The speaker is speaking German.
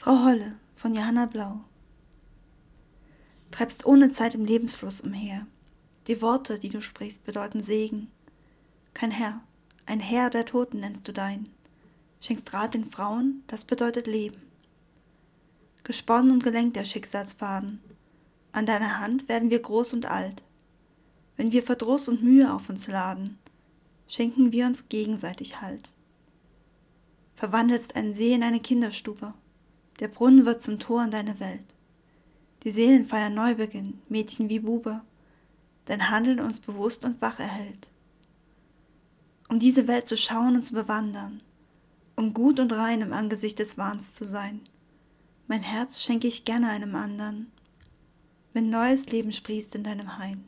Frau Holle von Johanna Blau Treibst ohne Zeit im Lebensfluss umher. Die Worte, die du sprichst, bedeuten Segen. Kein Herr, ein Herr der Toten nennst du dein. Schenkst Rat den Frauen, das bedeutet Leben. Gesponnen und gelenkt der Schicksalsfaden. An deiner Hand werden wir groß und alt. Wenn wir Verdruss und Mühe auf uns laden, schenken wir uns gegenseitig Halt. Verwandelst ein See in eine Kinderstube, der Brunnen wird zum Tor in deine Welt. Die Seelenfeier Neubeginn, Mädchen wie Bube, dein Handeln uns bewusst und wach erhält. Um diese Welt zu schauen und zu bewandern, um gut und rein im Angesicht des Wahns zu sein. Mein Herz schenke ich gerne einem andern, wenn neues Leben sprießt in deinem Hain.